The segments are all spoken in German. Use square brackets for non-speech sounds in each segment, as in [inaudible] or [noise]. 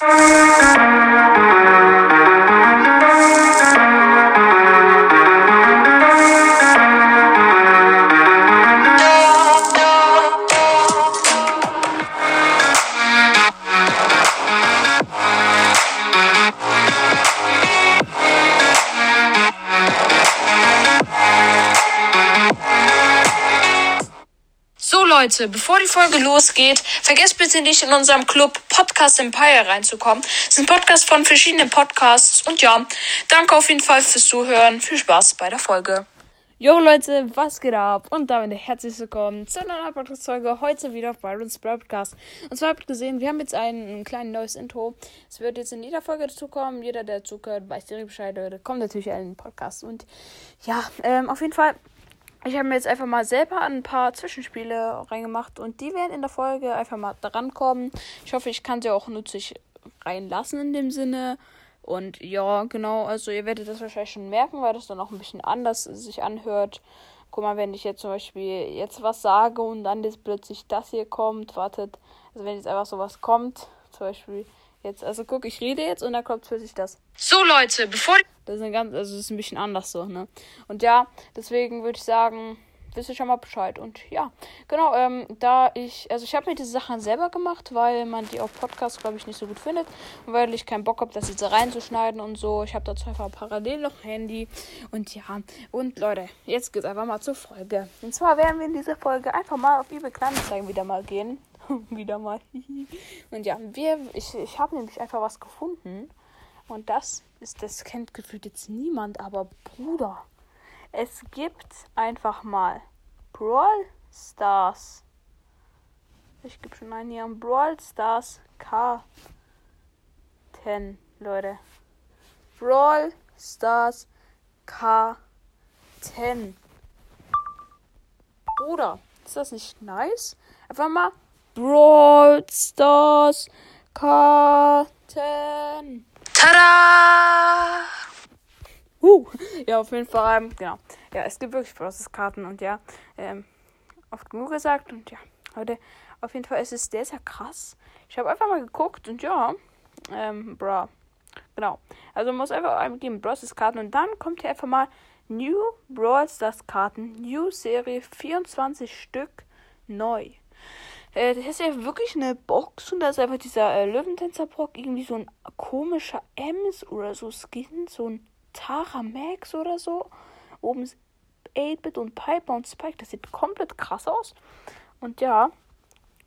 you. Leute, bevor die Folge losgeht, vergesst bitte nicht in unserem Club Podcast Empire reinzukommen. Es ist ein Podcast von verschiedenen Podcasts. Und ja, danke auf jeden Fall fürs Zuhören. Viel Spaß bei der Folge. Jo Leute, was geht ab? Und damit herzlich willkommen zu einer neuen Podcast-Folge. Heute wieder auf Byron's Broadcast. Und zwar habt ihr gesehen, wir haben jetzt ein, ein kleines neues Intro. Es wird jetzt in jeder Folge dazukommen. Jeder, der zuhört, weiß direkt Bescheid. Da kommt natürlich ein Podcast. Und ja, ähm, auf jeden Fall ich habe mir jetzt einfach mal selber ein paar Zwischenspiele reingemacht und die werden in der Folge einfach mal drankommen. Ich hoffe, ich kann sie auch nützlich reinlassen in dem Sinne. Und ja, genau, also ihr werdet das wahrscheinlich schon merken, weil das dann auch ein bisschen anders sich anhört. Guck mal, wenn ich jetzt zum Beispiel jetzt was sage und dann jetzt plötzlich das hier kommt, wartet, also wenn jetzt einfach sowas kommt, zum Beispiel jetzt, also guck, ich rede jetzt und dann kommt plötzlich das. So Leute, bevor das ist, eine ganz, also das ist ein bisschen anders so, ne? Und ja, deswegen würde ich sagen, wisst ihr schon mal Bescheid. Und ja, genau, ähm, da ich, also ich habe mir diese Sachen selber gemacht, weil man die auf Podcast, glaube ich, nicht so gut findet. Und weil ich keinen Bock habe, das jetzt reinzuschneiden und so. Ich habe dazu einfach parallel noch Handy. Und ja, und Leute, jetzt geht's einfach mal zur Folge. Und zwar werden wir in dieser Folge einfach mal auf eBay Kleinanzeigen wieder mal gehen. [laughs] wieder mal. [laughs] und ja, wir, ich, ich habe nämlich einfach was gefunden. Und das ist, das kennt gefühlt jetzt niemand, aber Bruder, es gibt einfach mal Brawl Stars. Ich gebe schon einen hier an Brawl Stars K10, Leute. Brawl Stars K10. Bruder, ist das nicht nice? Einfach mal Brawl Stars K10. Tada! Uh, ja, auf jeden Fall, ähm, genau. Ja, es gibt wirklich Process-Karten und ja, ähm, oft genug gesagt und ja, heute auf jeden Fall ist es sehr, sehr krass. Ich habe einfach mal geguckt und ja, ähm, bra. Genau. Also man muss einfach eingeben Process Karten und dann kommt hier einfach mal New Brawl Stars Karten, New Serie 24 Stück neu. Äh, das ist ja wirklich eine Box und da ist einfach dieser äh, Löwentänzer-Brock, irgendwie so ein komischer Ems oder so Skin, so ein Tara Max oder so. Oben ist 8-Bit und Piper und Spike. Das sieht komplett krass aus. Und ja,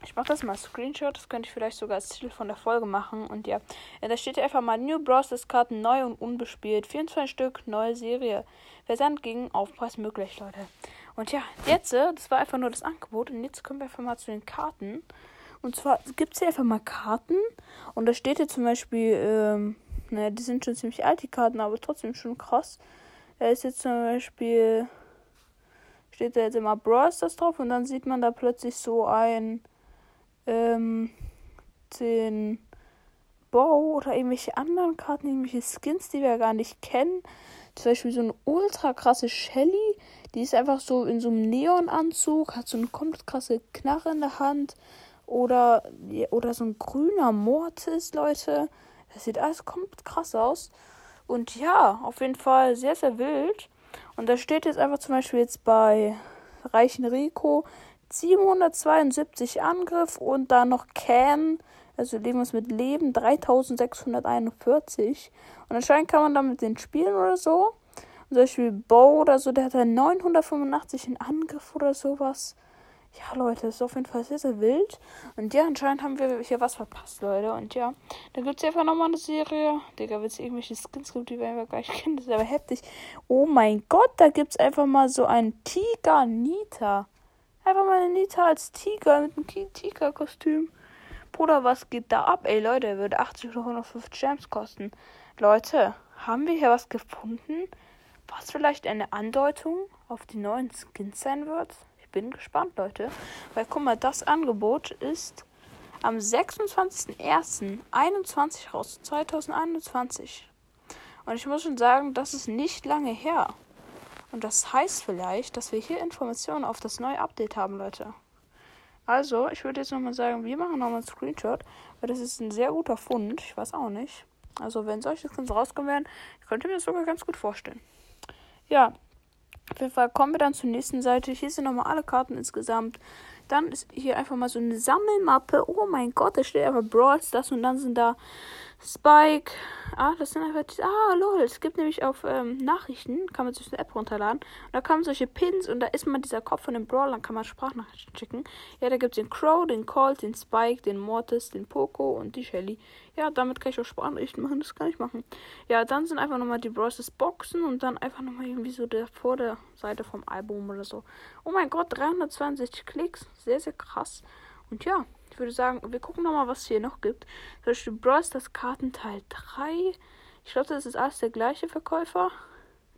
ich mache das mal Screenshot. Das könnte ich vielleicht sogar als Titel von der Folge machen. Und ja, ja da steht ja einfach mal New Bros. Karten neu und unbespielt. 24 Stück, neue Serie. Versand gegen Aufpreis möglich, Leute. Und ja, jetzt, äh, das war einfach nur das Angebot. Und jetzt kommen wir einfach mal zu den Karten. Und zwar gibt es hier einfach mal Karten. Und da steht hier zum Beispiel, ähm, naja, die sind schon ziemlich alt, die Karten, aber trotzdem schon krass. Da ist jetzt zum Beispiel, steht da jetzt immer Brawl Stars drauf. Und dann sieht man da plötzlich so ein, ähm, den Bow oder irgendwelche anderen Karten, irgendwelche Skins, die wir gar nicht kennen. Zum Beispiel so eine ultra krasse Shelly. Die ist einfach so in so einem Neonanzug, hat so eine komplett krasse Knarre in der Hand. Oder, oder so ein grüner Mortis, Leute. Das sieht alles komplett krass aus. Und ja, auf jeden Fall sehr, sehr wild. Und da steht jetzt einfach zum Beispiel jetzt bei Reichen Rico 772 Angriff und dann noch Can, also irgendwas mit Leben, 3641. Und anscheinend kann man damit den spielen oder so. Zum Beispiel Bo oder so, der hat dann 985 in Angriff oder sowas. Ja, Leute, ist auf jeden Fall sehr, sehr wild. Und ja, anscheinend haben wir hier was verpasst, Leute. Und ja, da gibt es einfach nochmal eine Serie. Digga, wenn es irgendwelche Skins gibt, die wir einfach gar nicht kennen, das ist aber heftig. Oh mein Gott, da gibt es einfach mal so einen Tiger Nita. Einfach mal eine Nita als Tiger mit einem Tiger-Kostüm. Bruder, was geht da ab? Ey, Leute, würde 80 oder 105 Gems kosten. Leute, haben wir hier was gefunden, was vielleicht eine Andeutung auf die neuen Skins sein wird? Ich bin gespannt, Leute. Weil, guck mal, das Angebot ist am 26.01.21 raus, 2021. Und ich muss schon sagen, das ist nicht lange her. Und das heißt vielleicht, dass wir hier Informationen auf das neue Update haben, Leute. Also, ich würde jetzt nochmal sagen, wir machen nochmal einen Screenshot, Weil das ist ein sehr guter Fund. Ich weiß auch nicht. Also, wenn solche Skins rauskommen werden, könnte mir das sogar ganz gut vorstellen. Ja, auf jeden Fall kommen wir dann zur nächsten Seite. Hier sind nochmal alle Karten insgesamt. Dann ist hier einfach mal so eine Sammelmappe. Oh mein Gott, da steht einfach Brawl das und dann sind da Spike. Ah, das sind einfach. Ah, lol. Es gibt nämlich auf ähm, Nachrichten, kann man sich eine App runterladen. Und da kamen solche Pins und da ist mal dieser Kopf von dem Brawler, kann man Sprachnachrichten schicken. Ja, da gibt es den Crow, den Colt, den Spike, den Mortis, den Poco und die Shelly. Ja, damit kann ich auch Sprachnachrichten machen, das kann ich machen. Ja, dann sind einfach nochmal die Brawlers Boxen und dann einfach nochmal irgendwie so der vor der Seite vom Album oder so. Oh mein Gott, 362 Klicks. Sehr, sehr krass. Und ja, würde sagen, wir gucken nochmal, was es hier noch gibt. Zum Beispiel Brawl Stars Kartenteil 3. Ich glaube, das ist alles der gleiche Verkäufer.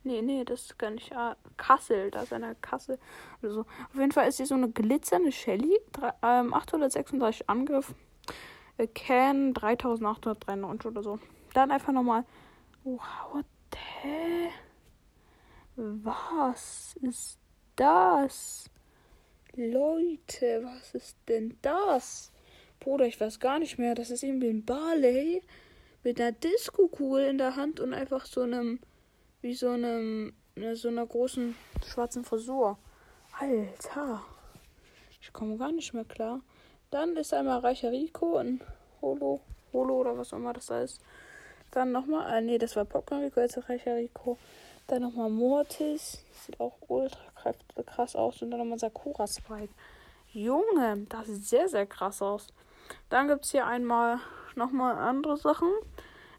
Nee, nee, das ist gar nicht. Ah, Kassel, da ist eine Kassel oder so. Auf jeden Fall ist hier so eine glitzernde Shelly. ähm, 836 Angriff. Äh, Can 3893 oder so. Dann einfach nochmal. Wow, hä? Was ist das? Leute, was ist denn das? Bruder, ich weiß gar nicht mehr. Das ist irgendwie ein Barley mit einer Disco-Kugel in der Hand und einfach so einem, wie so einem, ne, so einer großen schwarzen Frisur. Alter. Ich komme gar nicht mehr klar. Dann ist einmal Reicher Rico und Holo, Holo oder was auch immer das heißt. Dann nochmal, äh, nee, das war Popcorn Rico, jetzt Reicher Rico. Dann nochmal Mortis. Sieht auch ultra krass aus. Und dann nochmal Sakura Spike. Junge, das sieht sehr, sehr krass aus. Dann gibt es hier einmal nochmal andere Sachen.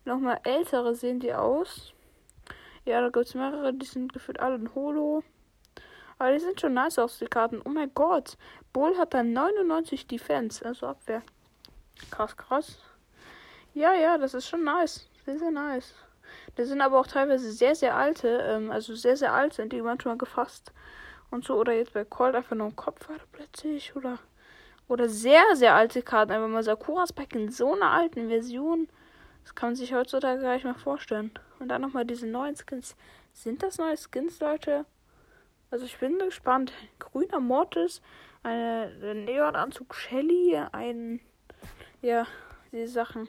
Nochmal ältere sehen die aus. Ja, da gibt es mehrere. Die sind gefühlt alle in Holo. Aber die sind schon nice aus, die Karten. Oh mein Gott. Bull hat dann 99 Defense, also Abwehr. Krass, krass. Ja, ja, das ist schon nice. Sehr, sehr nice. Das sind aber auch teilweise sehr, sehr alte, ähm, also sehr, sehr alt sind die manchmal gefasst und so. Oder jetzt bei Cold einfach nur im Kopf war plötzlich. Oder, oder sehr, sehr alte Karten. Einfach mal Sakura's Pack in so einer alten Version. Das kann man sich heutzutage gar nicht mehr vorstellen. Und dann nochmal diese neuen Skins. Sind das neue Skins, Leute? Also ich bin gespannt. Grüner Mortis, eine Neonanzug Shelly, ein ja, diese Sachen.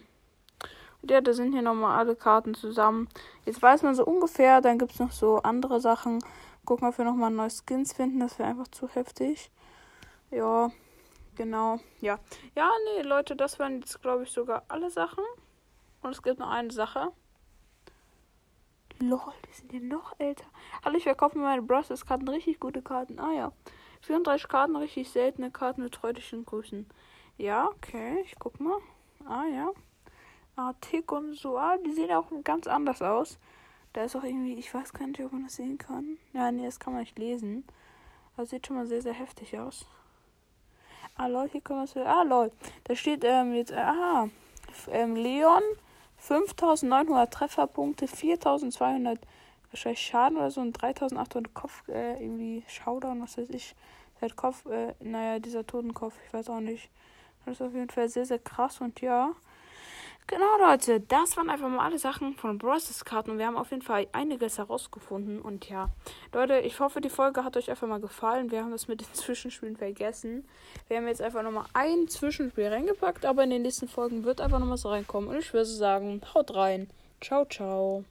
Ja, da sind hier nochmal alle Karten zusammen. Jetzt weiß man so ungefähr, dann gibt es noch so andere Sachen. Gucken, ob wir nochmal neue Skins finden. Das wäre einfach zu heftig. Ja, genau. Ja. Ja, nee, Leute, das waren jetzt, glaube ich, sogar alle Sachen. Und es gibt noch eine Sache. Lol, die sind ja noch älter. Hallo, ich verkaufe meine Bros. Karten richtig gute Karten. Ah ja. 34 Karten, richtig seltene Karten mit freundlichen Grüßen. Ja, okay, ich guck mal. Ah ja. Artik und so. Ah, die sehen auch ganz anders aus. Da ist auch irgendwie, ich weiß gar nicht, ob man das sehen kann. Ja, nee, das kann man nicht lesen. Das sieht schon mal sehr, sehr heftig aus. Ah, Leute, hier können wir es. Ah, lol. Da steht ähm, jetzt, äh, ah, ähm, Leon, 5900 Trefferpunkte, 4200 wahrscheinlich Schaden oder so und 3800 Kopf, äh, irgendwie Showdown, was weiß ich. Der Kopf, äh, naja, dieser Totenkopf, ich weiß auch nicht. Das ist auf jeden Fall sehr, sehr krass und ja. Genau, Leute, das waren einfach mal alle Sachen von Bros. Karten und wir haben auf jeden Fall einiges herausgefunden. Und ja, Leute, ich hoffe, die Folge hat euch einfach mal gefallen. Wir haben das mit den [laughs] Zwischenspielen vergessen. Wir haben jetzt einfach nochmal ein Zwischenspiel reingepackt, aber in den nächsten Folgen wird einfach nochmal so reinkommen. Und ich würde sagen, haut rein. Ciao, ciao.